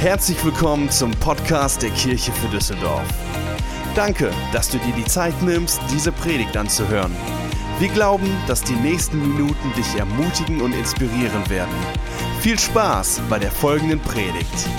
Herzlich willkommen zum Podcast der Kirche für Düsseldorf. Danke, dass du dir die Zeit nimmst, diese Predigt anzuhören. Wir glauben, dass die nächsten Minuten dich ermutigen und inspirieren werden. Viel Spaß bei der folgenden Predigt.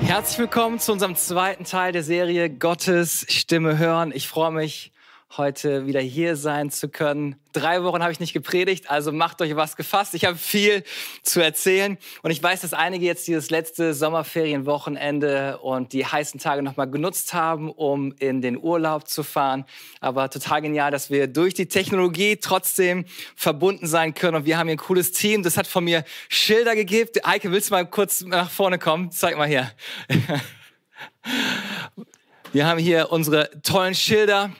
Herzlich willkommen zu unserem zweiten Teil der Serie Gottes Stimme hören. Ich freue mich, heute wieder hier sein zu können. Drei Wochen habe ich nicht gepredigt, also macht euch was gefasst. Ich habe viel zu erzählen und ich weiß, dass einige jetzt dieses letzte Sommerferienwochenende und die heißen Tage nochmal genutzt haben, um in den Urlaub zu fahren. Aber total genial, dass wir durch die Technologie trotzdem verbunden sein können und wir haben hier ein cooles Team. Das hat von mir Schilder gegeben. Eike, willst du mal kurz nach vorne kommen? Zeig mal hier. Wir haben hier unsere tollen Schilder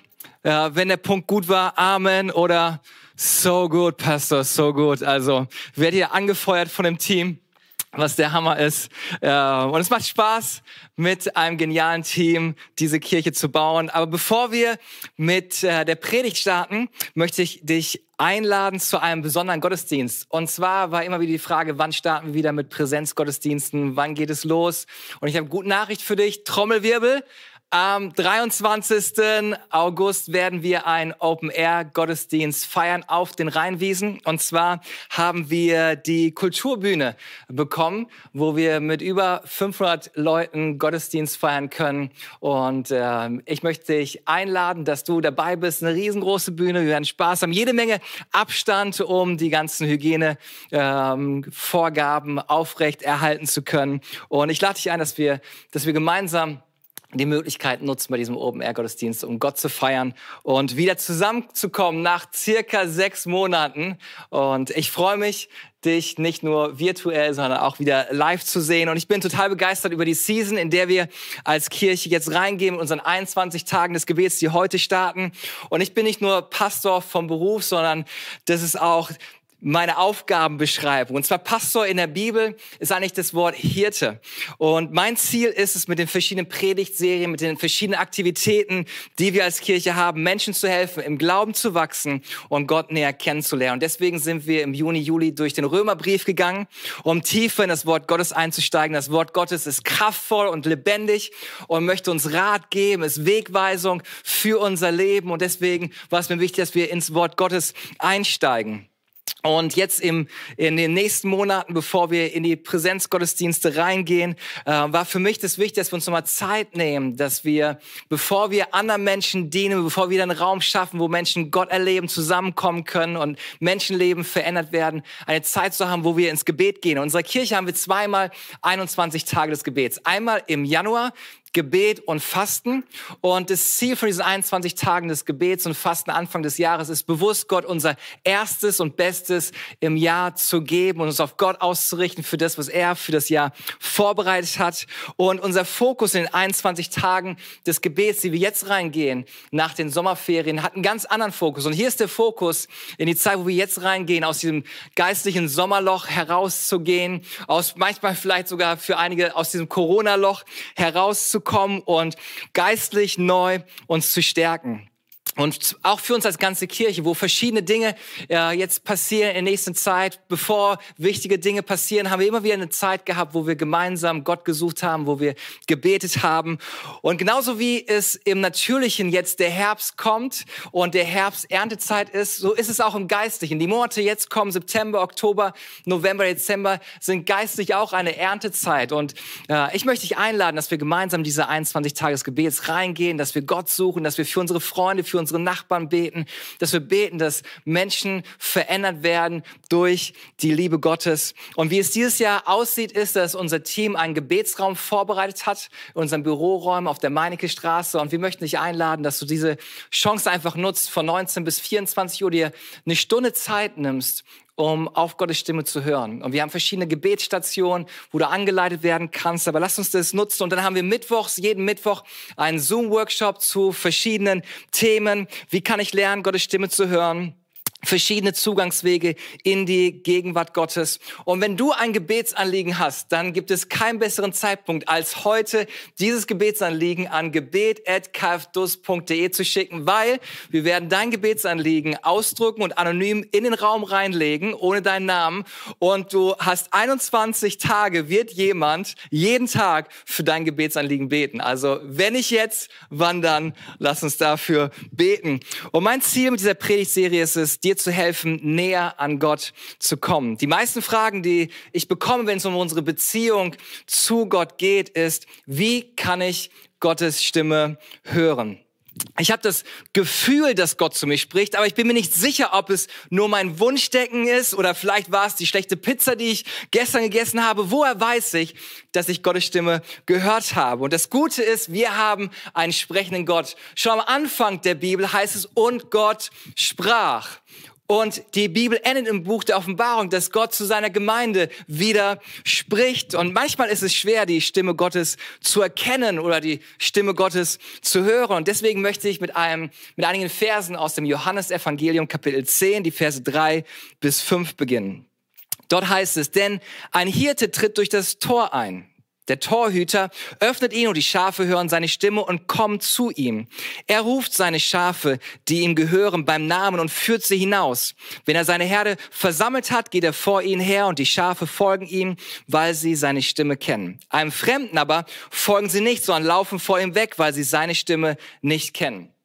ja, wenn der Punkt gut war, Amen oder so gut, Pastor, so gut. Also werdet ihr angefeuert von dem Team was der Hammer ist. Und es macht Spaß, mit einem genialen Team diese Kirche zu bauen. Aber bevor wir mit äh, der Predigt starten, möchte ich dich einladen zu einem besonderen Gottesdienst. Und zwar war immer wieder die Frage, wann starten wir wieder mit Präsenzgottesdiensten? Wann geht es los? Und ich habe gute Nachricht für dich. Trommelwirbel. Am 23. August werden wir einen Open-Air-Gottesdienst feiern auf den Rheinwiesen. Und zwar haben wir die Kulturbühne bekommen, wo wir mit über 500 Leuten Gottesdienst feiern können. Und äh, ich möchte dich einladen, dass du dabei bist. Eine riesengroße Bühne. Wir werden Spaß haben. Jede Menge Abstand, um die ganzen Hygienevorgaben ähm, aufrecht erhalten zu können. Und ich lade dich ein, dass wir, dass wir gemeinsam die Möglichkeit nutzen bei diesem Open Air Gottesdienst, um Gott zu feiern und wieder zusammenzukommen nach circa sechs Monaten. Und ich freue mich, dich nicht nur virtuell, sondern auch wieder live zu sehen. Und ich bin total begeistert über die Season, in der wir als Kirche jetzt reingehen mit unseren 21 Tagen des Gebets, die heute starten. Und ich bin nicht nur Pastor vom Beruf, sondern das ist auch meine Aufgabenbeschreibung. Und zwar Pastor in der Bibel ist eigentlich das Wort Hirte. Und mein Ziel ist es, mit den verschiedenen Predigtserien, mit den verschiedenen Aktivitäten, die wir als Kirche haben, Menschen zu helfen, im Glauben zu wachsen und Gott näher kennenzulernen. Und deswegen sind wir im Juni, Juli durch den Römerbrief gegangen, um tiefer in das Wort Gottes einzusteigen. Das Wort Gottes ist kraftvoll und lebendig und möchte uns Rat geben, ist Wegweisung für unser Leben. Und deswegen war es mir wichtig, dass wir ins Wort Gottes einsteigen. Und jetzt im, in den nächsten Monaten, bevor wir in die Präsenzgottesdienste reingehen, äh, war für mich das wichtig, dass wir uns nochmal Zeit nehmen, dass wir, bevor wir anderen Menschen dienen, bevor wir einen Raum schaffen, wo Menschen Gott erleben, zusammenkommen können und Menschenleben verändert werden, eine Zeit zu haben, wo wir ins Gebet gehen. In unserer Kirche haben wir zweimal 21 Tage des Gebets. Einmal im Januar, Gebet und Fasten. Und das Ziel von diesen 21 Tagen des Gebets und Fasten Anfang des Jahres ist bewusst, Gott unser erstes und bestes im Jahr zu geben und uns auf Gott auszurichten für das, was er für das Jahr vorbereitet hat. Und unser Fokus in den 21 Tagen des Gebets, die wir jetzt reingehen, nach den Sommerferien, hat einen ganz anderen Fokus. Und hier ist der Fokus in die Zeit, wo wir jetzt reingehen, aus diesem geistlichen Sommerloch herauszugehen, aus manchmal vielleicht sogar für einige aus diesem Corona-Loch herauszukommen kommen und geistlich neu uns zu stärken. Und auch für uns als ganze Kirche, wo verschiedene Dinge äh, jetzt passieren in der nächsten Zeit, bevor wichtige Dinge passieren, haben wir immer wieder eine Zeit gehabt, wo wir gemeinsam Gott gesucht haben, wo wir gebetet haben. Und genauso wie es im Natürlichen jetzt der Herbst kommt und der Herbst Erntezeit ist, so ist es auch im Geistlichen. Die Monate jetzt kommen, September, Oktober, November, Dezember, sind geistlich auch eine Erntezeit. Und äh, ich möchte dich einladen, dass wir gemeinsam diese 21 Tages Gebets reingehen, dass wir Gott suchen, dass wir für unsere Freunde, für unsere Nachbarn beten, dass wir beten, dass Menschen verändert werden durch die Liebe Gottes. Und wie es dieses Jahr aussieht, ist, dass unser Team einen Gebetsraum vorbereitet hat, in unseren Büroräumen auf der Meinecke Straße. Und wir möchten dich einladen, dass du diese Chance einfach nutzt, von 19 bis 24 Uhr dir eine Stunde Zeit nimmst, um auf Gottes Stimme zu hören. Und wir haben verschiedene Gebetsstationen, wo du angeleitet werden kannst. Aber lass uns das nutzen. Und dann haben wir mittwochs, jeden Mittwoch, einen Zoom-Workshop zu verschiedenen Themen. Wie kann ich lernen, Gottes Stimme zu hören? Verschiedene Zugangswege in die Gegenwart Gottes. Und wenn du ein Gebetsanliegen hast, dann gibt es keinen besseren Zeitpunkt, als heute dieses Gebetsanliegen an gebet.kfdus.de zu schicken, weil wir werden dein Gebetsanliegen ausdrucken und anonym in den Raum reinlegen, ohne deinen Namen. Und du hast 21 Tage, wird jemand jeden Tag für dein Gebetsanliegen beten. Also wenn ich jetzt, wann dann? Lass uns dafür beten. Und mein Ziel mit dieser Predigtserie ist es, dir zu helfen, näher an Gott zu kommen. Die meisten Fragen, die ich bekomme, wenn es um unsere Beziehung zu Gott geht, ist, wie kann ich Gottes Stimme hören? Ich habe das Gefühl, dass Gott zu mir spricht, aber ich bin mir nicht sicher, ob es nur mein Wunschdecken ist oder vielleicht war es die schlechte Pizza, die ich gestern gegessen habe. Woher weiß ich, dass ich Gottes Stimme gehört habe? Und das Gute ist, wir haben einen sprechenden Gott. Schon am Anfang der Bibel heißt es, und Gott sprach. Und die Bibel endet im Buch der Offenbarung, dass Gott zu seiner Gemeinde wieder spricht. Und manchmal ist es schwer, die Stimme Gottes zu erkennen oder die Stimme Gottes zu hören. Und deswegen möchte ich mit einem, mit einigen Versen aus dem Johannesevangelium Kapitel 10, die Verse 3 bis 5 beginnen. Dort heißt es, denn ein Hirte tritt durch das Tor ein. Der Torhüter öffnet ihn und die Schafe hören seine Stimme und kommen zu ihm. Er ruft seine Schafe, die ihm gehören, beim Namen und führt sie hinaus. Wenn er seine Herde versammelt hat, geht er vor ihnen her und die Schafe folgen ihm, weil sie seine Stimme kennen. Einem Fremden aber folgen sie nicht, sondern laufen vor ihm weg, weil sie seine Stimme nicht kennen.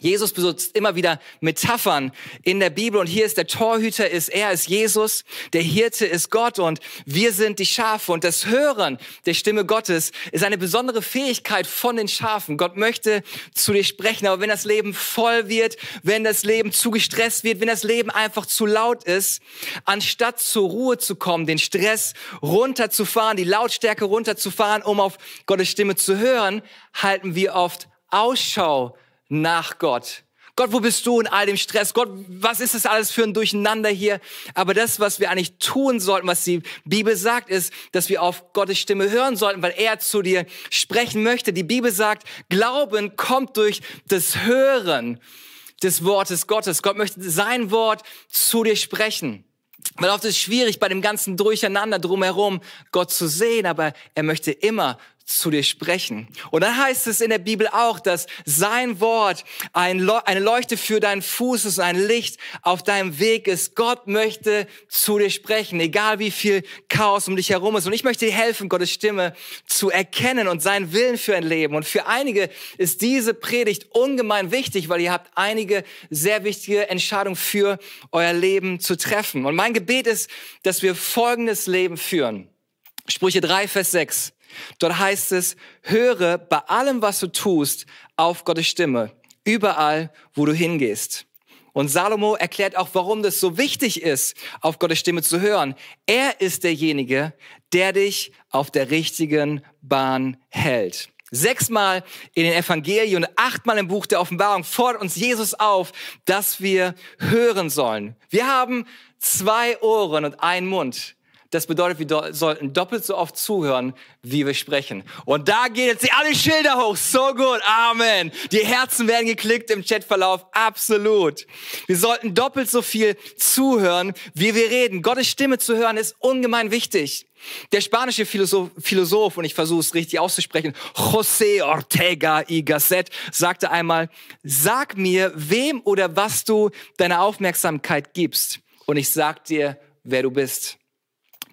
Jesus besitzt immer wieder Metaphern in der Bibel und hier ist der Torhüter ist, er ist Jesus, der Hirte ist Gott und wir sind die Schafe und das Hören der Stimme Gottes ist eine besondere Fähigkeit von den Schafen. Gott möchte zu dir sprechen, aber wenn das Leben voll wird, wenn das Leben zu gestresst wird, wenn das Leben einfach zu laut ist, anstatt zur Ruhe zu kommen, den Stress runterzufahren, die Lautstärke runterzufahren, um auf Gottes Stimme zu hören, halten wir oft Ausschau nach Gott. Gott, wo bist du in all dem Stress? Gott, was ist das alles für ein Durcheinander hier? Aber das, was wir eigentlich tun sollten, was die Bibel sagt, ist, dass wir auf Gottes Stimme hören sollten, weil er zu dir sprechen möchte. Die Bibel sagt, Glauben kommt durch das Hören des Wortes Gottes. Gott möchte sein Wort zu dir sprechen. Weil oft ist es schwierig, bei dem ganzen Durcheinander drumherum Gott zu sehen, aber er möchte immer zu dir sprechen. Und dann heißt es in der Bibel auch, dass sein Wort ein eine Leuchte für deinen Fuß ist, ein Licht auf deinem Weg ist. Gott möchte zu dir sprechen, egal wie viel Chaos um dich herum ist. Und ich möchte dir helfen, Gottes Stimme zu erkennen und seinen Willen für ein Leben. Und für einige ist diese Predigt ungemein wichtig, weil ihr habt einige sehr wichtige Entscheidungen für euer Leben zu treffen. Und mein Gebet ist, dass wir folgendes Leben führen. Sprüche 3, Vers 6. Dort heißt es, höre bei allem, was du tust, auf Gottes Stimme, überall, wo du hingehst. Und Salomo erklärt auch, warum das so wichtig ist, auf Gottes Stimme zu hören. Er ist derjenige, der dich auf der richtigen Bahn hält. Sechsmal in den Evangelien und achtmal im Buch der Offenbarung fordert uns Jesus auf, dass wir hören sollen. Wir haben zwei Ohren und einen Mund. Das bedeutet, wir sollten doppelt so oft zuhören, wie wir sprechen. Und da gehen jetzt alle Schilder hoch. So gut. Amen. Die Herzen werden geklickt im Chatverlauf. Absolut. Wir sollten doppelt so viel zuhören, wie wir reden. Gottes Stimme zu hören ist ungemein wichtig. Der spanische Philosoph, Philosoph und ich versuche es richtig auszusprechen, José Ortega y Gasset, sagte einmal, sag mir, wem oder was du deine Aufmerksamkeit gibst. Und ich sag dir, wer du bist.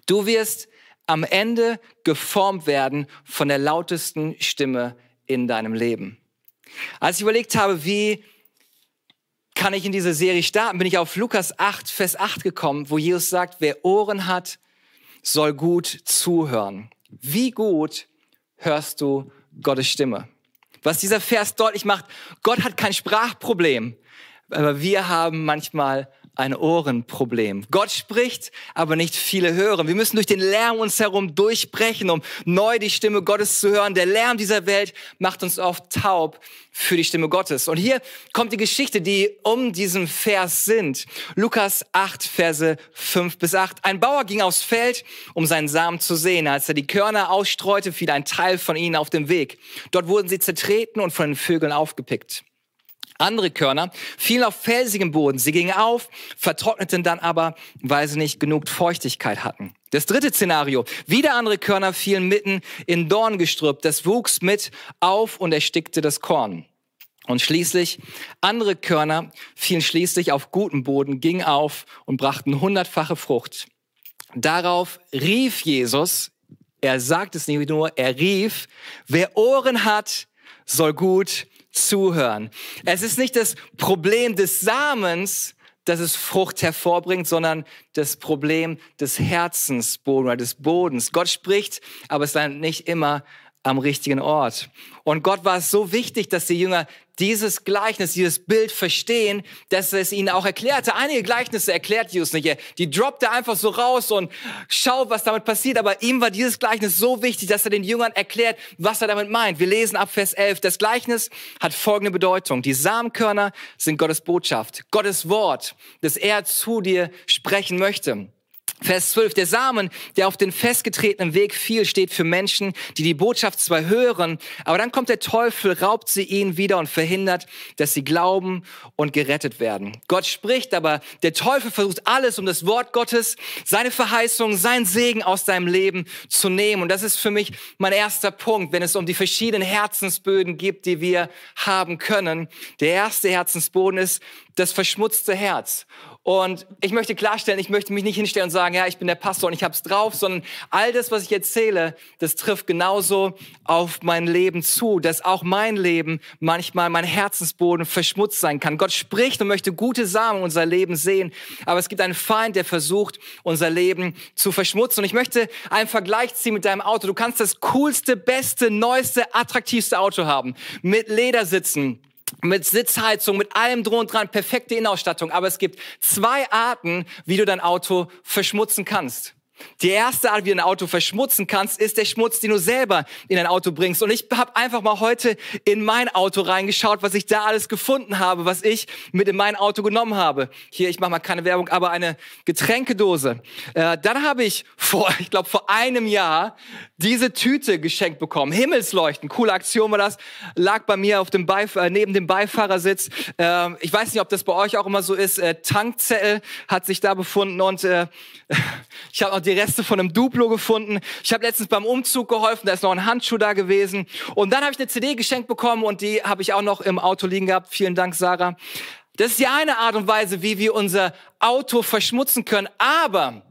Du wirst am Ende geformt werden von der lautesten Stimme in deinem Leben. Als ich überlegt habe, wie kann ich in diese Serie starten, bin ich auf Lukas 8, Vers 8 gekommen, wo Jesus sagt, wer Ohren hat, soll gut zuhören. Wie gut hörst du Gottes Stimme? Was dieser Vers deutlich macht, Gott hat kein Sprachproblem, aber wir haben manchmal ein Ohrenproblem. Gott spricht, aber nicht viele hören. Wir müssen durch den Lärm uns herum durchbrechen, um neu die Stimme Gottes zu hören. Der Lärm dieser Welt macht uns oft taub für die Stimme Gottes. Und hier kommt die Geschichte, die um diesen Vers sind. Lukas 8, Verse 5 bis 8. Ein Bauer ging aufs Feld, um seinen Samen zu sehen. Als er die Körner ausstreute, fiel ein Teil von ihnen auf dem Weg. Dort wurden sie zertreten und von den Vögeln aufgepickt. Andere Körner fielen auf felsigem Boden. Sie gingen auf, vertrockneten dann aber, weil sie nicht genug Feuchtigkeit hatten. Das dritte Szenario. Wieder andere Körner fielen mitten in Dorngestrüpp. Das wuchs mit auf und erstickte das Korn. Und schließlich, andere Körner fielen schließlich auf guten Boden, gingen auf und brachten hundertfache Frucht. Darauf rief Jesus, er sagt es nicht nur, er rief, wer Ohren hat, soll gut zuhören. Es ist nicht das Problem des Samens, dass es Frucht hervorbringt, sondern das Problem des Herzensbodens oder des Bodens. Gott spricht, aber es ist nicht immer am richtigen Ort. Und Gott war es so wichtig, dass die Jünger dieses Gleichnis, dieses Bild verstehen, dass er es ihnen auch erklärte. Einige Gleichnisse erklärt Jesus nicht. Die droppt er einfach so raus und schaut, was damit passiert. Aber ihm war dieses Gleichnis so wichtig, dass er den Jüngern erklärt, was er damit meint. Wir lesen ab Vers 11. Das Gleichnis hat folgende Bedeutung. Die Samenkörner sind Gottes Botschaft, Gottes Wort, das er zu dir sprechen möchte. Vers 12, der Samen, der auf den festgetretenen Weg fiel, steht für Menschen, die die Botschaft zwar hören, aber dann kommt der Teufel, raubt sie ihnen wieder und verhindert, dass sie glauben und gerettet werden. Gott spricht, aber der Teufel versucht alles, um das Wort Gottes, seine Verheißung, sein Segen aus deinem Leben zu nehmen. Und das ist für mich mein erster Punkt, wenn es um die verschiedenen Herzensböden gibt, die wir haben können. Der erste Herzensboden ist das verschmutzte Herz. Und ich möchte klarstellen, ich möchte mich nicht hinstellen und sagen, ja, ich bin der Pastor und ich hab's drauf, sondern all das, was ich erzähle, das trifft genauso auf mein Leben zu, dass auch mein Leben manchmal mein Herzensboden verschmutzt sein kann. Gott spricht und möchte gute Samen in unser Leben sehen, aber es gibt einen Feind, der versucht, unser Leben zu verschmutzen. Und ich möchte einen Vergleich ziehen mit deinem Auto. Du kannst das coolste, beste, neueste, attraktivste Auto haben, mit Ledersitzen, mit Sitzheizung, mit allem drum und dran, perfekte Innenausstattung. Aber es gibt zwei Arten, wie du dein Auto verschmutzen kannst. Die erste Art, wie du ein Auto verschmutzen kannst, ist der Schmutz, den du selber in dein Auto bringst. Und ich habe einfach mal heute in mein Auto reingeschaut, was ich da alles gefunden habe, was ich mit in mein Auto genommen habe. Hier, ich mache mal keine Werbung, aber eine Getränkedose. Äh, dann habe ich vor, ich glaube, vor einem Jahr diese Tüte geschenkt bekommen. Himmelsleuchten, coole Aktion war das. Lag bei mir auf dem Beif äh, neben dem Beifahrersitz. Äh, ich weiß nicht, ob das bei euch auch immer so ist. Äh, Tankzettel hat sich da befunden und äh, ich habe noch die Reste von einem Duplo gefunden. Ich habe letztens beim Umzug geholfen, da ist noch ein Handschuh da gewesen. Und dann habe ich eine CD geschenkt bekommen und die habe ich auch noch im Auto liegen gehabt. Vielen Dank, Sarah. Das ist die eine Art und Weise, wie wir unser Auto verschmutzen können. Aber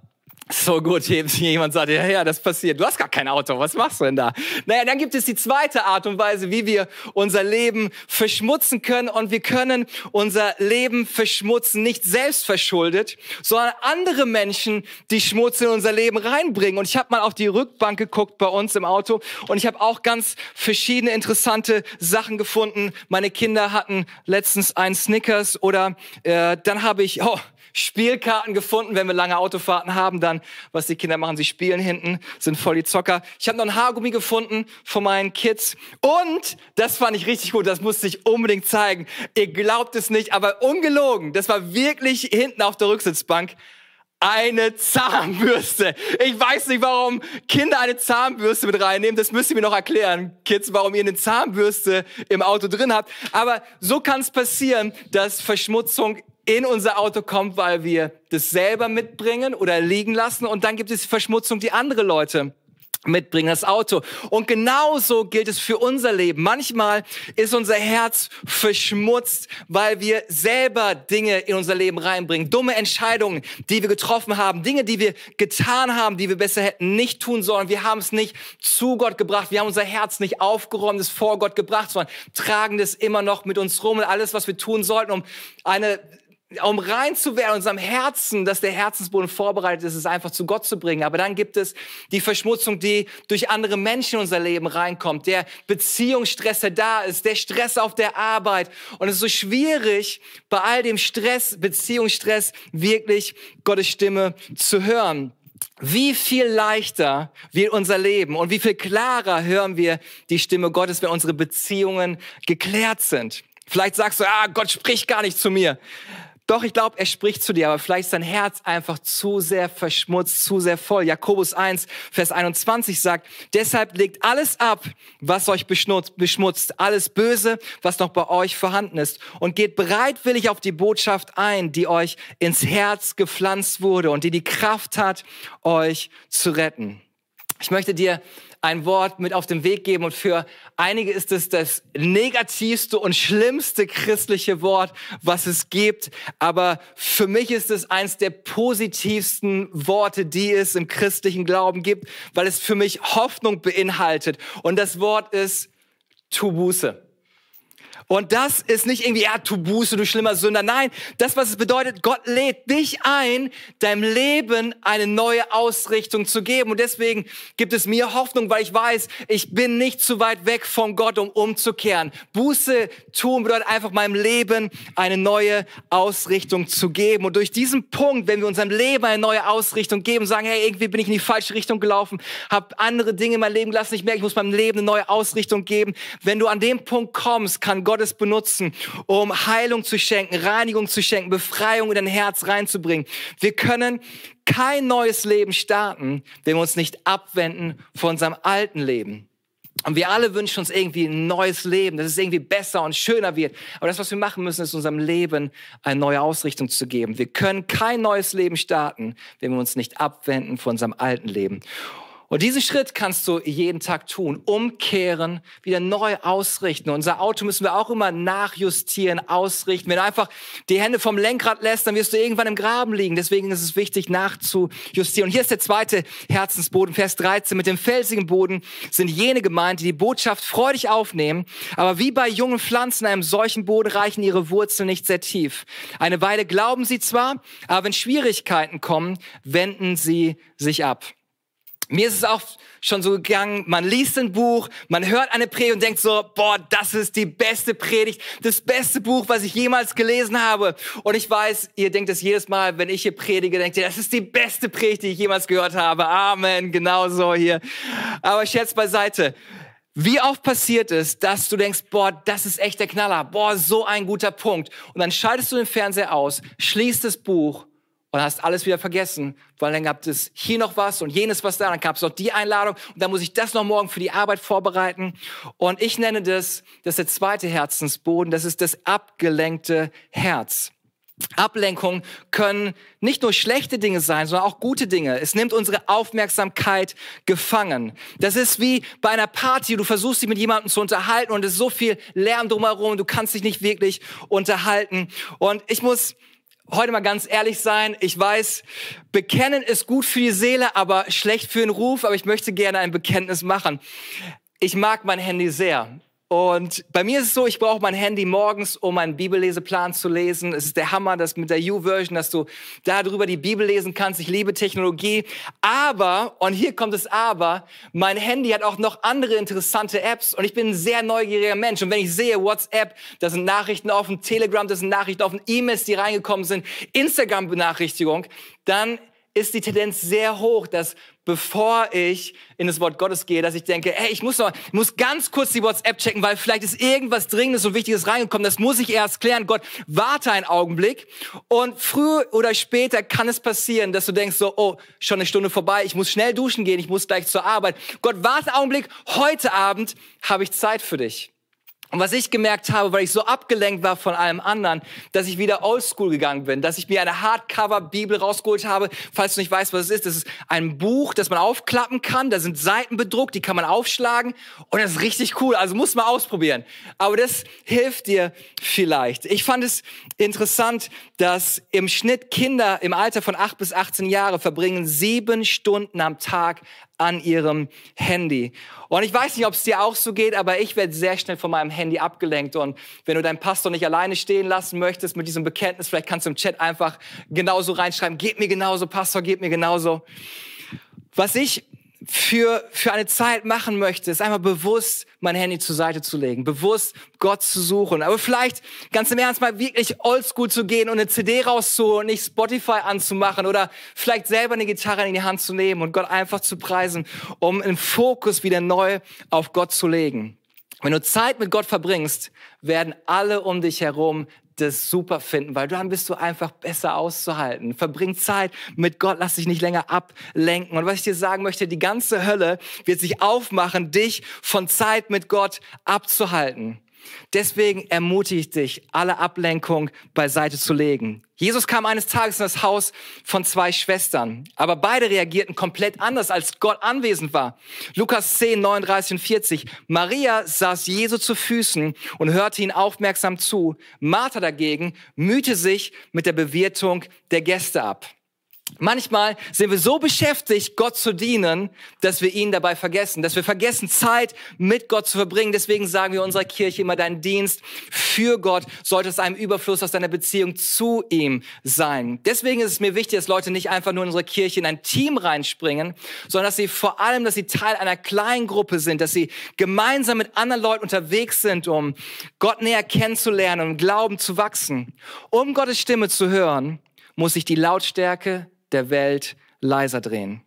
so gut, jemand sagt, ja, ja, das passiert. Du hast gar kein Auto, was machst du denn da? Naja, dann gibt es die zweite Art und Weise, wie wir unser Leben verschmutzen können. Und wir können unser Leben verschmutzen, nicht selbst verschuldet, sondern andere Menschen, die Schmutz in unser Leben reinbringen. Und ich habe mal auf die Rückbank geguckt bei uns im Auto und ich habe auch ganz verschiedene interessante Sachen gefunden. Meine Kinder hatten letztens einen Snickers oder äh, dann habe ich, oh, Spielkarten gefunden. Wenn wir lange Autofahrten haben, dann, was die Kinder machen, sie spielen hinten, sind voll die Zocker. Ich habe noch ein Haargummi gefunden von meinen Kids. Und, das fand ich richtig gut, das musste ich unbedingt zeigen. Ihr glaubt es nicht, aber ungelogen, das war wirklich hinten auf der Rücksitzbank eine Zahnbürste. Ich weiß nicht, warum Kinder eine Zahnbürste mit reinnehmen. Das müsst ihr mir noch erklären, Kids, warum ihr eine Zahnbürste im Auto drin habt. Aber so kann es passieren, dass Verschmutzung in unser Auto kommt, weil wir das selber mitbringen oder liegen lassen. Und dann gibt es Verschmutzung, die andere Leute mitbringen, das Auto. Und genauso gilt es für unser Leben. Manchmal ist unser Herz verschmutzt, weil wir selber Dinge in unser Leben reinbringen. Dumme Entscheidungen, die wir getroffen haben, Dinge, die wir getan haben, die wir besser hätten nicht tun sollen. Wir haben es nicht zu Gott gebracht. Wir haben unser Herz nicht aufgeräumt, es vor Gott gebracht, sondern tragen das immer noch mit uns rum. Und alles, was wir tun sollten, um eine um rein zu werden, unserem Herzen, dass der Herzensboden vorbereitet ist, es einfach zu Gott zu bringen. Aber dann gibt es die Verschmutzung, die durch andere Menschen in unser Leben reinkommt, der Beziehungsstress, der da ist, der Stress auf der Arbeit. Und es ist so schwierig, bei all dem Stress, Beziehungsstress, wirklich Gottes Stimme zu hören. Wie viel leichter wird unser Leben und wie viel klarer hören wir die Stimme Gottes, wenn unsere Beziehungen geklärt sind. Vielleicht sagst du, ah, Gott spricht gar nicht zu mir. Doch, ich glaube, er spricht zu dir, aber vielleicht ist dein Herz einfach zu sehr verschmutzt, zu sehr voll. Jakobus 1, Vers 21 sagt, deshalb legt alles ab, was euch beschmutzt, alles Böse, was noch bei euch vorhanden ist und geht bereitwillig auf die Botschaft ein, die euch ins Herz gepflanzt wurde und die die Kraft hat, euch zu retten. Ich möchte dir ein Wort mit auf den Weg geben und für einige ist es das negativste und schlimmste christliche Wort, was es gibt. Aber für mich ist es eins der positivsten Worte, die es im christlichen Glauben gibt, weil es für mich Hoffnung beinhaltet. Und das Wort ist Tubuse. Und das ist nicht irgendwie, ja, tu Buße, du schlimmer Sünder. Nein, das, was es bedeutet, Gott lädt dich ein, deinem Leben eine neue Ausrichtung zu geben. Und deswegen gibt es mir Hoffnung, weil ich weiß, ich bin nicht zu weit weg von Gott, um umzukehren. Buße tun bedeutet einfach meinem Leben eine neue Ausrichtung zu geben. Und durch diesen Punkt, wenn wir unserem Leben eine neue Ausrichtung geben, sagen, hey, irgendwie bin ich in die falsche Richtung gelaufen, habe andere Dinge in meinem Leben gelassen, ich merke, ich muss meinem Leben eine neue Ausrichtung geben. Wenn du an dem Punkt kommst, kann Gott Gottes benutzen, um Heilung zu schenken, Reinigung zu schenken, Befreiung in dein Herz reinzubringen. Wir können kein neues Leben starten, wenn wir uns nicht abwenden von unserem alten Leben. Und wir alle wünschen uns irgendwie ein neues Leben, dass es irgendwie besser und schöner wird. Aber das, was wir machen müssen, ist unserem Leben eine neue Ausrichtung zu geben. Wir können kein neues Leben starten, wenn wir uns nicht abwenden von unserem alten Leben. Und diesen Schritt kannst du jeden Tag tun. Umkehren, wieder neu ausrichten. Unser Auto müssen wir auch immer nachjustieren, ausrichten. Wenn du einfach die Hände vom Lenkrad lässt, dann wirst du irgendwann im Graben liegen. Deswegen ist es wichtig, nachzujustieren. Und hier ist der zweite Herzensboden, Vers 13. Mit dem felsigen Boden sind jene gemeint, die die Botschaft freudig aufnehmen. Aber wie bei jungen Pflanzen in einem solchen Boden reichen ihre Wurzeln nicht sehr tief. Eine Weile glauben sie zwar, aber wenn Schwierigkeiten kommen, wenden sie sich ab. Mir ist es auch schon so gegangen, man liest ein Buch, man hört eine Predigt und denkt so, boah, das ist die beste Predigt, das beste Buch, was ich jemals gelesen habe. Und ich weiß, ihr denkt es jedes Mal, wenn ich hier predige, denkt ihr, das ist die beste Predigt, die ich jemals gehört habe. Amen, genau so hier. Aber Scherz beiseite. Wie oft passiert es, dass du denkst, boah, das ist echt der Knaller, boah, so ein guter Punkt. Und dann schaltest du den Fernseher aus, schließt das Buch und hast alles wieder vergessen, weil dann gab es hier noch was und jenes was da, dann gab es noch die Einladung und dann muss ich das noch morgen für die Arbeit vorbereiten. Und ich nenne das, das ist der zweite Herzensboden, das ist das abgelenkte Herz. Ablenkungen können nicht nur schlechte Dinge sein, sondern auch gute Dinge. Es nimmt unsere Aufmerksamkeit gefangen. Das ist wie bei einer Party, du versuchst dich mit jemandem zu unterhalten und es ist so viel Lärm drumherum, du kannst dich nicht wirklich unterhalten. Und ich muss heute mal ganz ehrlich sein. Ich weiß, bekennen ist gut für die Seele, aber schlecht für den Ruf. Aber ich möchte gerne ein Bekenntnis machen. Ich mag mein Handy sehr. Und bei mir ist es so, ich brauche mein Handy morgens, um meinen Bibelleseplan zu lesen. Es ist der Hammer, das mit der U-Version, dass du darüber die Bibel lesen kannst. Ich liebe Technologie. Aber, und hier kommt es aber, mein Handy hat auch noch andere interessante Apps und ich bin ein sehr neugieriger Mensch. Und wenn ich sehe WhatsApp, da sind Nachrichten offen, Telegram, da sind Nachrichten offen, E-Mails, die reingekommen sind, Instagram-Benachrichtigung, dann ist die Tendenz sehr hoch, dass bevor ich in das Wort Gottes gehe, dass ich denke, hey, ich muss noch, ich muss ganz kurz die WhatsApp checken, weil vielleicht ist irgendwas Dringendes und Wichtiges reingekommen. Das muss ich erst klären. Gott, warte einen Augenblick. Und früher oder später kann es passieren, dass du denkst so, oh, schon eine Stunde vorbei. Ich muss schnell duschen gehen. Ich muss gleich zur Arbeit. Gott, warte einen Augenblick. Heute Abend habe ich Zeit für dich. Und was ich gemerkt habe, weil ich so abgelenkt war von allem anderen, dass ich wieder oldschool gegangen bin, dass ich mir eine Hardcover-Bibel rausgeholt habe. Falls du nicht weißt, was es ist, das ist ein Buch, das man aufklappen kann. Da sind Seiten bedruckt, die kann man aufschlagen. Und das ist richtig cool. Also muss man ausprobieren. Aber das hilft dir vielleicht. Ich fand es interessant, dass im Schnitt Kinder im Alter von acht bis 18 Jahre verbringen sieben Stunden am Tag an ihrem Handy. Und ich weiß nicht, ob es dir auch so geht, aber ich werde sehr schnell von meinem Handy abgelenkt. Und wenn du deinen Pastor nicht alleine stehen lassen möchtest mit diesem Bekenntnis, vielleicht kannst du im Chat einfach genauso reinschreiben, geht mir genauso, Pastor, geht mir genauso. Was ich für, für eine Zeit machen möchte, ist einfach bewusst mein Handy zur Seite zu legen, bewusst Gott zu suchen. Aber vielleicht ganz im Ernst mal wirklich oldschool zu gehen und eine CD rauszuholen und nicht Spotify anzumachen oder vielleicht selber eine Gitarre in die Hand zu nehmen und Gott einfach zu preisen, um den Fokus wieder neu auf Gott zu legen. Wenn du Zeit mit Gott verbringst, werden alle um dich herum das super finden, weil dann bist du einfach besser auszuhalten. Verbring Zeit mit Gott, lass dich nicht länger ablenken. Und was ich dir sagen möchte, die ganze Hölle wird sich aufmachen, dich von Zeit mit Gott abzuhalten. Deswegen ermutige ich dich, alle Ablenkung beiseite zu legen. Jesus kam eines Tages in das Haus von zwei Schwestern, aber beide reagierten komplett anders, als Gott anwesend war. Lukas 10, 39 und 40. Maria saß Jesu zu Füßen und hörte ihn aufmerksam zu. Martha dagegen mühte sich mit der Bewirtung der Gäste ab. Manchmal sind wir so beschäftigt, Gott zu dienen, dass wir ihn dabei vergessen, dass wir vergessen, Zeit mit Gott zu verbringen. Deswegen sagen wir unserer Kirche immer, dein Dienst für Gott sollte es einem Überfluss aus deiner Beziehung zu ihm sein. Deswegen ist es mir wichtig, dass Leute nicht einfach nur in unsere Kirche in ein Team reinspringen, sondern dass sie vor allem, dass sie Teil einer kleinen Gruppe sind, dass sie gemeinsam mit anderen Leuten unterwegs sind, um Gott näher kennenzulernen und im Glauben zu wachsen. Um Gottes Stimme zu hören, muss sich die Lautstärke der Welt leiser drehen.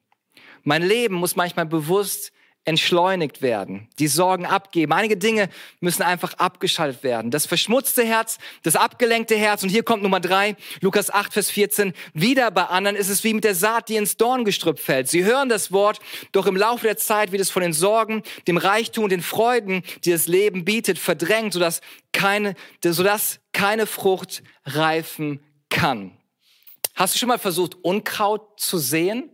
Mein Leben muss manchmal bewusst entschleunigt werden, die Sorgen abgeben. Einige Dinge müssen einfach abgeschaltet werden. Das verschmutzte Herz, das abgelenkte Herz. Und hier kommt Nummer drei, Lukas 8, Vers 14. Wieder bei anderen ist es wie mit der Saat, die ins Dorngestrüpp fällt. Sie hören das Wort, doch im Laufe der Zeit wird es von den Sorgen, dem Reichtum und den Freuden, die das Leben bietet, verdrängt, sodass keine, sodass keine Frucht reifen kann. Hast du schon mal versucht, Unkraut zu sehen?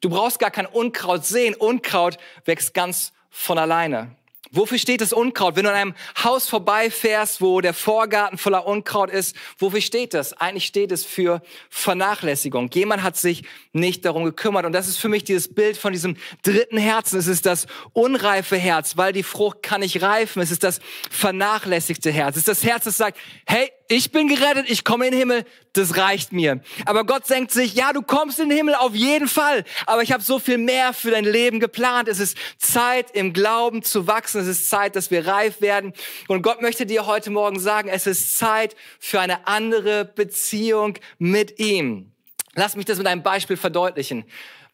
Du brauchst gar kein Unkraut sehen. Unkraut wächst ganz von alleine. Wofür steht das Unkraut? Wenn du an einem Haus vorbeifährst, wo der Vorgarten voller Unkraut ist, wofür steht das? Eigentlich steht es für Vernachlässigung. Jemand hat sich nicht darum gekümmert. Und das ist für mich dieses Bild von diesem dritten Herzen. Es ist das unreife Herz, weil die Frucht kann nicht reifen. Es ist das vernachlässigte Herz. Es ist das Herz, das sagt, hey, ich bin gerettet, ich komme in den Himmel, das reicht mir. Aber Gott denkt sich, ja, du kommst in den Himmel auf jeden Fall, aber ich habe so viel mehr für dein Leben geplant. Es ist Zeit, im Glauben zu wachsen. Es ist Zeit, dass wir reif werden. Und Gott möchte dir heute Morgen sagen, es ist Zeit für eine andere Beziehung mit ihm. Lass mich das mit einem Beispiel verdeutlichen.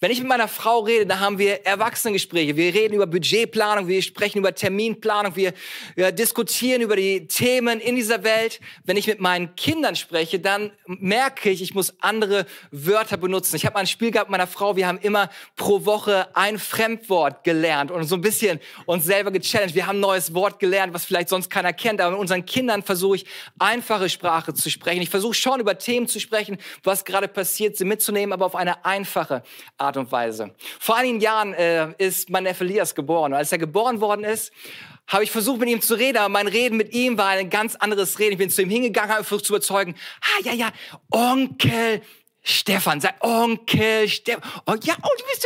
Wenn ich mit meiner Frau rede, dann haben wir Erwachsenengespräche. Wir reden über Budgetplanung, wir sprechen über Terminplanung, wir, wir diskutieren über die Themen in dieser Welt. Wenn ich mit meinen Kindern spreche, dann merke ich, ich muss andere Wörter benutzen. Ich habe mal ein Spiel gehabt mit meiner Frau, wir haben immer pro Woche ein Fremdwort gelernt und so ein bisschen uns selber gechallenged. Wir haben ein neues Wort gelernt, was vielleicht sonst keiner kennt, aber mit unseren Kindern versuche ich einfache Sprache zu sprechen. Ich versuche schon über Themen zu sprechen, was gerade passiert, sie mitzunehmen, aber auf eine einfache Art Art und Weise. Vor einigen Jahren äh, ist mein Neffe Elias geboren. Und als er geboren worden ist, habe ich versucht, mit ihm zu reden, aber mein Reden mit ihm war ein ganz anderes Reden. Ich bin zu ihm hingegangen, habe versucht zu überzeugen, ah, ja, ja, Onkel Stefan, sein Onkel Stefan, oh ja, oh, du bist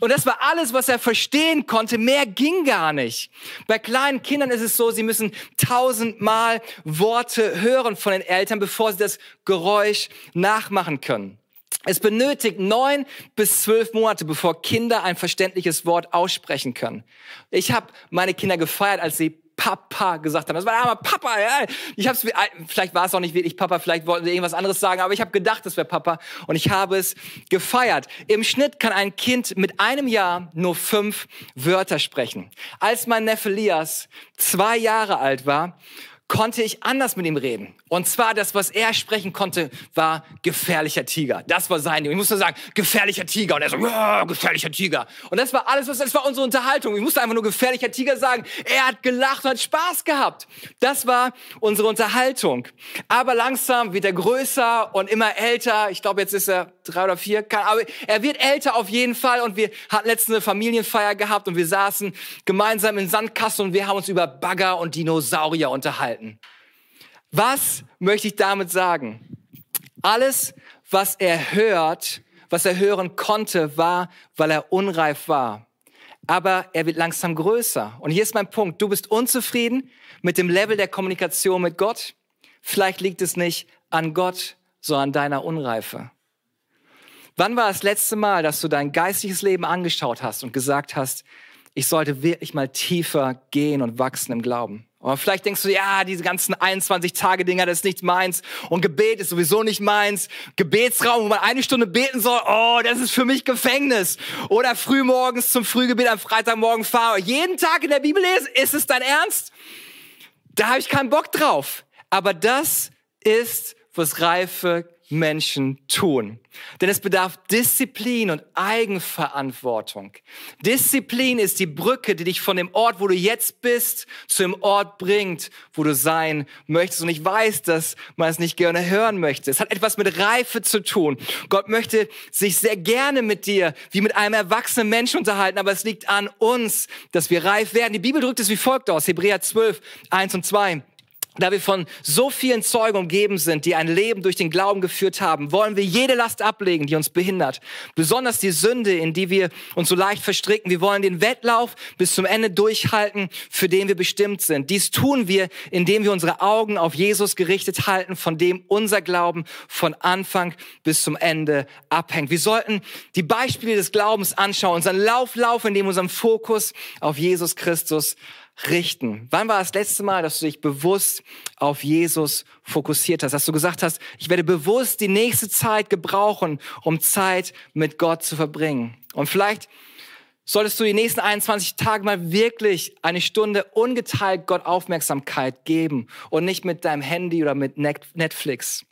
und das war alles, was er verstehen konnte. Mehr ging gar nicht. Bei kleinen Kindern ist es so, sie müssen tausendmal Worte hören von den Eltern, bevor sie das Geräusch nachmachen können. Es benötigt neun bis zwölf Monate, bevor Kinder ein verständliches Wort aussprechen können. Ich habe meine Kinder gefeiert, als sie Papa gesagt haben. Das war der arme Papa. Ja. Ich hab's, vielleicht war es auch nicht wirklich Papa, vielleicht wollten sie irgendwas anderes sagen, aber ich habe gedacht, das wäre Papa und ich habe es gefeiert. Im Schnitt kann ein Kind mit einem Jahr nur fünf Wörter sprechen. Als mein Neffe Lias zwei Jahre alt war, konnte ich anders mit ihm reden. Und zwar das, was er sprechen konnte, war gefährlicher Tiger. Das war sein. Ich musste sagen, gefährlicher Tiger. Und er so, gefährlicher Tiger. Und das war alles, was, das war unsere Unterhaltung. Ich musste einfach nur gefährlicher Tiger sagen. Er hat gelacht und hat Spaß gehabt. Das war unsere Unterhaltung. Aber langsam wird er größer und immer älter. Ich glaube, jetzt ist er drei oder vier. Aber er wird älter auf jeden Fall. Und wir hatten letztens eine Familienfeier gehabt und wir saßen gemeinsam in Sandkasten und wir haben uns über Bagger und Dinosaurier unterhalten halten. Was möchte ich damit sagen? Alles, was er hört, was er hören konnte, war, weil er unreif war. Aber er wird langsam größer. Und hier ist mein Punkt. Du bist unzufrieden mit dem Level der Kommunikation mit Gott. Vielleicht liegt es nicht an Gott, sondern an deiner Unreife. Wann war das letzte Mal, dass du dein geistiges Leben angeschaut hast und gesagt hast, ich sollte wirklich mal tiefer gehen und wachsen im Glauben? Oder vielleicht denkst du, ja, diese ganzen 21-Tage-Dinger, das ist nicht meins. Und Gebet ist sowieso nicht meins. Gebetsraum, wo man eine Stunde beten soll, oh, das ist für mich Gefängnis. Oder frühmorgens zum Frühgebet am Freitagmorgen fahren. Jeden Tag in der Bibel lesen, ist es dein Ernst? Da habe ich keinen Bock drauf. Aber das ist, was reife Menschen tun. Denn es bedarf Disziplin und Eigenverantwortung. Disziplin ist die Brücke, die dich von dem Ort, wo du jetzt bist, zu dem Ort bringt, wo du sein möchtest. Und ich weiß, dass man es nicht gerne hören möchte. Es hat etwas mit Reife zu tun. Gott möchte sich sehr gerne mit dir wie mit einem erwachsenen Menschen unterhalten, aber es liegt an uns, dass wir reif werden. Die Bibel drückt es wie folgt aus. Hebräer 12, 1 und 2. Da wir von so vielen Zeugen umgeben sind, die ein Leben durch den Glauben geführt haben, wollen wir jede Last ablegen, die uns behindert. Besonders die Sünde, in die wir uns so leicht verstricken. Wir wollen den Wettlauf bis zum Ende durchhalten, für den wir bestimmt sind. Dies tun wir, indem wir unsere Augen auf Jesus gerichtet halten, von dem unser Glauben von Anfang bis zum Ende abhängt. Wir sollten die Beispiele des Glaubens anschauen, unseren Lauf laufen, indem wir unseren Fokus auf Jesus Christus richten. Wann war das letzte Mal, dass du dich bewusst auf Jesus fokussiert hast, dass du gesagt hast, ich werde bewusst die nächste Zeit gebrauchen, um Zeit mit Gott zu verbringen? Und vielleicht solltest du die nächsten 21 Tage mal wirklich eine Stunde ungeteilt Gott Aufmerksamkeit geben und nicht mit deinem Handy oder mit Netflix.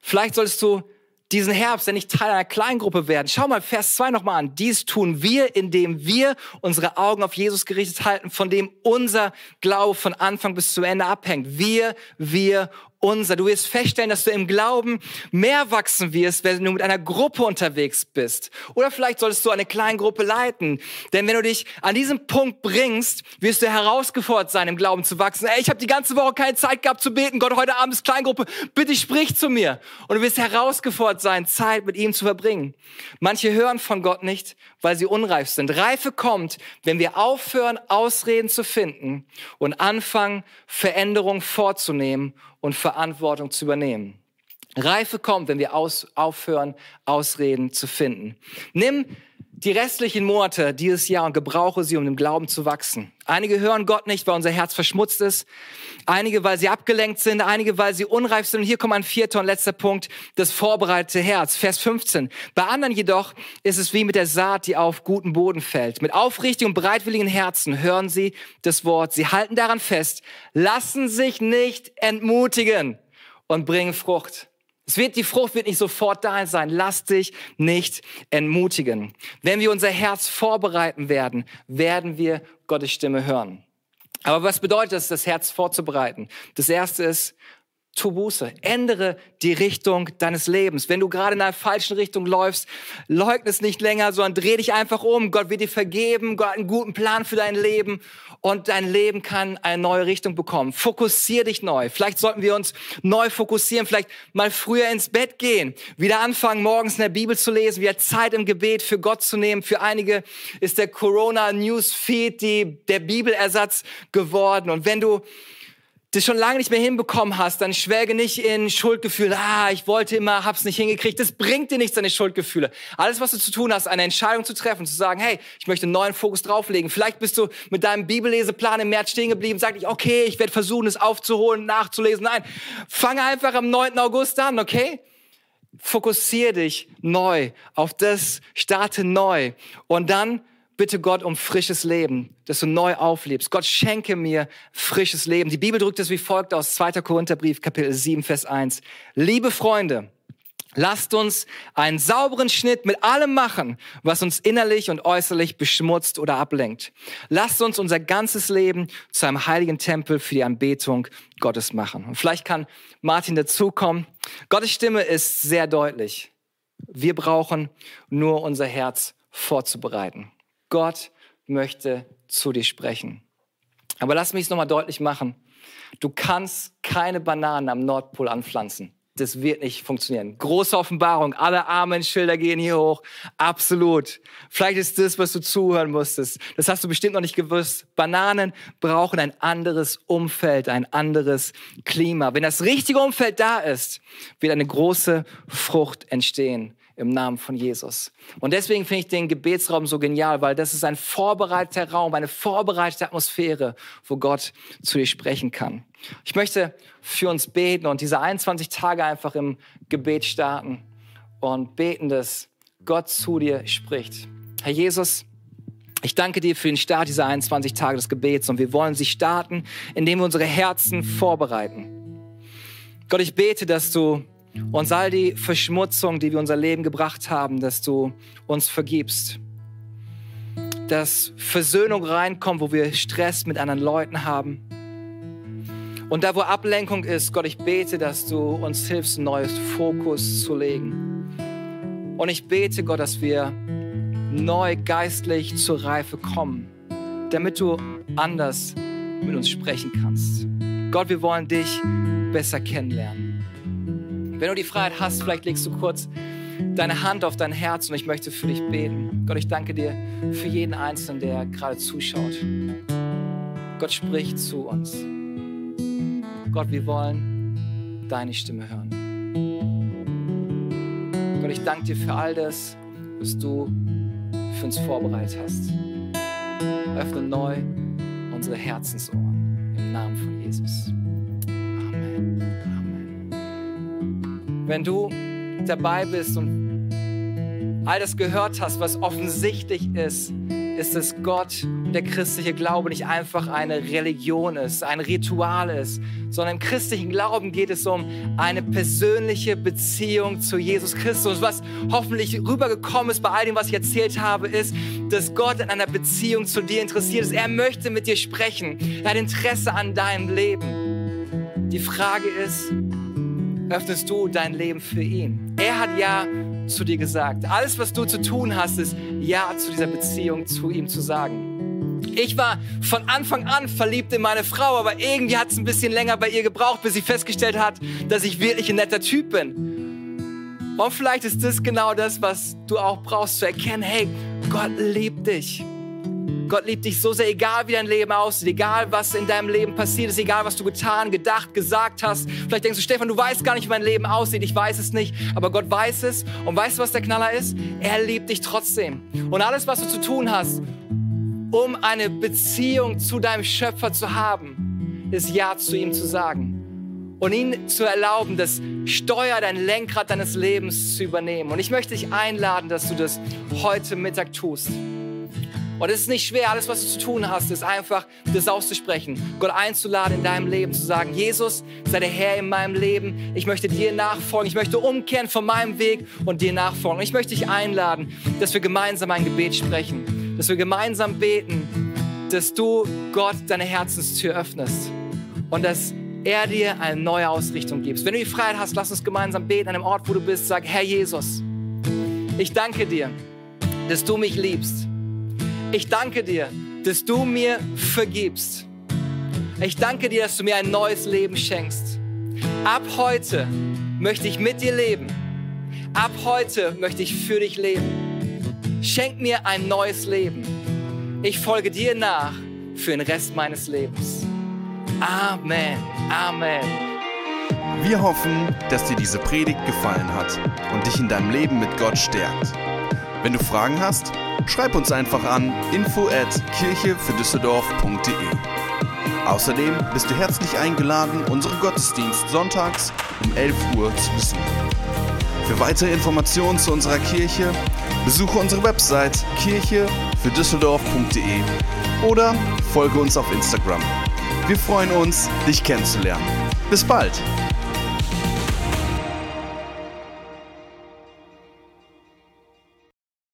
Vielleicht solltest du diesen Herbst denn nicht Teil einer Kleingruppe werden. Schau mal Vers 2 nochmal an. Dies tun wir, indem wir unsere Augen auf Jesus gerichtet halten, von dem unser Glaube von Anfang bis zu Ende abhängt. Wir, wir unser. Du wirst feststellen, dass du im Glauben mehr wachsen wirst, wenn du mit einer Gruppe unterwegs bist. Oder vielleicht solltest du eine kleine Gruppe leiten. Denn wenn du dich an diesem Punkt bringst, wirst du herausgefordert sein, im Glauben zu wachsen. Ey, ich habe die ganze Woche keine Zeit gehabt zu beten. Gott, heute Abend ist Kleingruppe. Bitte sprich zu mir. Und du wirst herausgefordert sein, Zeit mit ihm zu verbringen. Manche hören von Gott nicht, weil sie unreif sind. Reife kommt, wenn wir aufhören, Ausreden zu finden und anfangen, Veränderungen vorzunehmen und Verantwortung zu übernehmen. Reife kommt, wenn wir aus, aufhören, Ausreden zu finden. Nimm die restlichen Monate dieses Jahr und gebrauche sie, um im Glauben zu wachsen. Einige hören Gott nicht, weil unser Herz verschmutzt ist. Einige, weil sie abgelenkt sind. Einige, weil sie unreif sind. Und hier kommt ein vierter und letzter Punkt, das vorbereitete Herz. Vers 15. Bei anderen jedoch ist es wie mit der Saat, die auf guten Boden fällt. Mit aufrichtigen und bereitwilligen Herzen hören sie das Wort. Sie halten daran fest, lassen sich nicht entmutigen und bringen Frucht. Es wird, die Frucht wird nicht sofort da sein. Lass dich nicht entmutigen. Wenn wir unser Herz vorbereiten werden, werden wir Gottes Stimme hören. Aber was bedeutet es, das Herz vorzubereiten? Das erste ist, tu Buße. Ändere die Richtung deines Lebens. Wenn du gerade in einer falschen Richtung läufst, leugne es nicht länger, sondern dreh dich einfach um. Gott wird dir vergeben. Gott hat einen guten Plan für dein Leben und dein Leben kann eine neue Richtung bekommen. Fokussier dich neu. Vielleicht sollten wir uns neu fokussieren, vielleicht mal früher ins Bett gehen, wieder anfangen, morgens in der Bibel zu lesen, wieder Zeit im Gebet für Gott zu nehmen. Für einige ist der Corona News Feed der Bibelersatz geworden. Und wenn du das schon lange nicht mehr hinbekommen hast, dann schwelge nicht in Schuldgefühle. Ah, ich wollte immer, hab's nicht hingekriegt. Das bringt dir nichts, deine Schuldgefühle. Alles, was du zu tun hast, eine Entscheidung zu treffen, zu sagen, hey, ich möchte einen neuen Fokus drauflegen. Vielleicht bist du mit deinem Bibelleseplan im März stehen geblieben, sag ich, okay, ich werde versuchen, es aufzuholen, nachzulesen. Nein, fange einfach am 9. August an, okay? Fokussier dich neu auf das, starte neu. Und dann bitte Gott um frisches Leben, dass du neu auflebst. Gott schenke mir frisches Leben. Die Bibel drückt es wie folgt aus 2. Korintherbrief, Kapitel 7, Vers 1. Liebe Freunde, Lasst uns einen sauberen Schnitt mit allem machen, was uns innerlich und äußerlich beschmutzt oder ablenkt. Lasst uns unser ganzes Leben zu einem heiligen Tempel für die Anbetung Gottes machen. Und vielleicht kann Martin dazukommen. Gottes Stimme ist sehr deutlich. Wir brauchen nur unser Herz vorzubereiten. Gott möchte zu dir sprechen. Aber lass mich es nochmal deutlich machen. Du kannst keine Bananen am Nordpol anpflanzen. Das wird nicht funktionieren. Große Offenbarung, alle Amen-Schilder gehen hier hoch. Absolut. Vielleicht ist das, was du zuhören musstest. Das hast du bestimmt noch nicht gewusst. Bananen brauchen ein anderes Umfeld, ein anderes Klima. Wenn das richtige Umfeld da ist, wird eine große Frucht entstehen im Namen von Jesus. Und deswegen finde ich den Gebetsraum so genial, weil das ist ein vorbereiteter Raum, eine vorbereitete Atmosphäre, wo Gott zu dir sprechen kann. Ich möchte für uns beten und diese 21 Tage einfach im Gebet starten und beten, dass Gott zu dir spricht. Herr Jesus, Ich danke dir für den Start dieser 21 Tage des Gebets und wir wollen sie starten, indem wir unsere Herzen vorbereiten. Gott, ich bete, dass du uns all die Verschmutzung, die wir unser Leben gebracht haben, dass du uns vergibst. Dass Versöhnung reinkommt, wo wir Stress mit anderen Leuten haben. Und da, wo Ablenkung ist, Gott, ich bete, dass du uns hilfst, einen neuen Fokus zu legen. Und ich bete, Gott, dass wir neu geistlich zur Reife kommen, damit du anders mit uns sprechen kannst. Gott, wir wollen dich besser kennenlernen. Wenn du die Freiheit hast, vielleicht legst du kurz deine Hand auf dein Herz und ich möchte für dich beten. Gott, ich danke dir für jeden Einzelnen, der gerade zuschaut. Gott spricht zu uns. Gott, wir wollen deine Stimme hören. Gott, ich danke dir für all das, was du für uns vorbereitet hast. Öffne neu unsere Herzensohren im Namen von Jesus. Amen. Wenn du dabei bist und all das gehört hast, was offensichtlich ist, ist, dass Gott und der christliche Glaube nicht einfach eine Religion ist, ein Ritual ist, sondern im christlichen Glauben geht es um eine persönliche Beziehung zu Jesus Christus. Was hoffentlich rübergekommen ist bei all dem, was ich erzählt habe, ist, dass Gott in einer Beziehung zu dir interessiert ist. Er möchte mit dir sprechen. Er hat Interesse an deinem Leben. Die Frage ist, öffnest du dein Leben für ihn? Er hat ja zu dir gesagt. Alles, was du zu tun hast, ist Ja zu dieser Beziehung zu ihm zu sagen. Ich war von Anfang an verliebt in meine Frau, aber irgendwie hat es ein bisschen länger bei ihr gebraucht, bis sie festgestellt hat, dass ich wirklich ein netter Typ bin. Und vielleicht ist das genau das, was du auch brauchst zu erkennen. Hey, Gott liebt dich. Gott liebt dich so sehr, egal wie dein Leben aussieht, egal was in deinem Leben passiert ist, egal was du getan, gedacht, gesagt hast. Vielleicht denkst du, Stefan, du weißt gar nicht, wie mein Leben aussieht. Ich weiß es nicht, aber Gott weiß es. Und weißt du, was der Knaller ist? Er liebt dich trotzdem. Und alles, was du zu tun hast, um eine Beziehung zu deinem Schöpfer zu haben, ist Ja zu ihm zu sagen. Und ihn zu erlauben, das Steuer, dein Lenkrad deines Lebens zu übernehmen. Und ich möchte dich einladen, dass du das heute Mittag tust. Und es ist nicht schwer, alles, was du zu tun hast, ist einfach, das auszusprechen. Gott einzuladen in deinem Leben, zu sagen, Jesus, sei der Herr in meinem Leben. Ich möchte dir nachfolgen. Ich möchte umkehren von meinem Weg und dir nachfolgen. Ich möchte dich einladen, dass wir gemeinsam ein Gebet sprechen. Dass wir gemeinsam beten, dass du Gott deine Herzenstür öffnest. Und dass er dir eine neue Ausrichtung gibt. Wenn du die Freiheit hast, lass uns gemeinsam beten an dem Ort, wo du bist. Sag, Herr Jesus, ich danke dir, dass du mich liebst ich danke dir, dass du mir vergibst. Ich danke dir, dass du mir ein neues Leben schenkst. Ab heute möchte ich mit dir leben. Ab heute möchte ich für dich leben. Schenk mir ein neues Leben. Ich folge dir nach für den Rest meines Lebens. Amen. Amen. Wir hoffen, dass dir diese Predigt gefallen hat und dich in deinem Leben mit Gott stärkt. Wenn du Fragen hast, schreib uns einfach an info at kirchefürdüsseldorf.de. Außerdem bist du herzlich eingeladen, unseren Gottesdienst sonntags um 11 Uhr zu besuchen. Für weitere Informationen zu unserer Kirche besuche unsere Website kirchefürdüsseldorf.de oder folge uns auf Instagram. Wir freuen uns, dich kennenzulernen. Bis bald!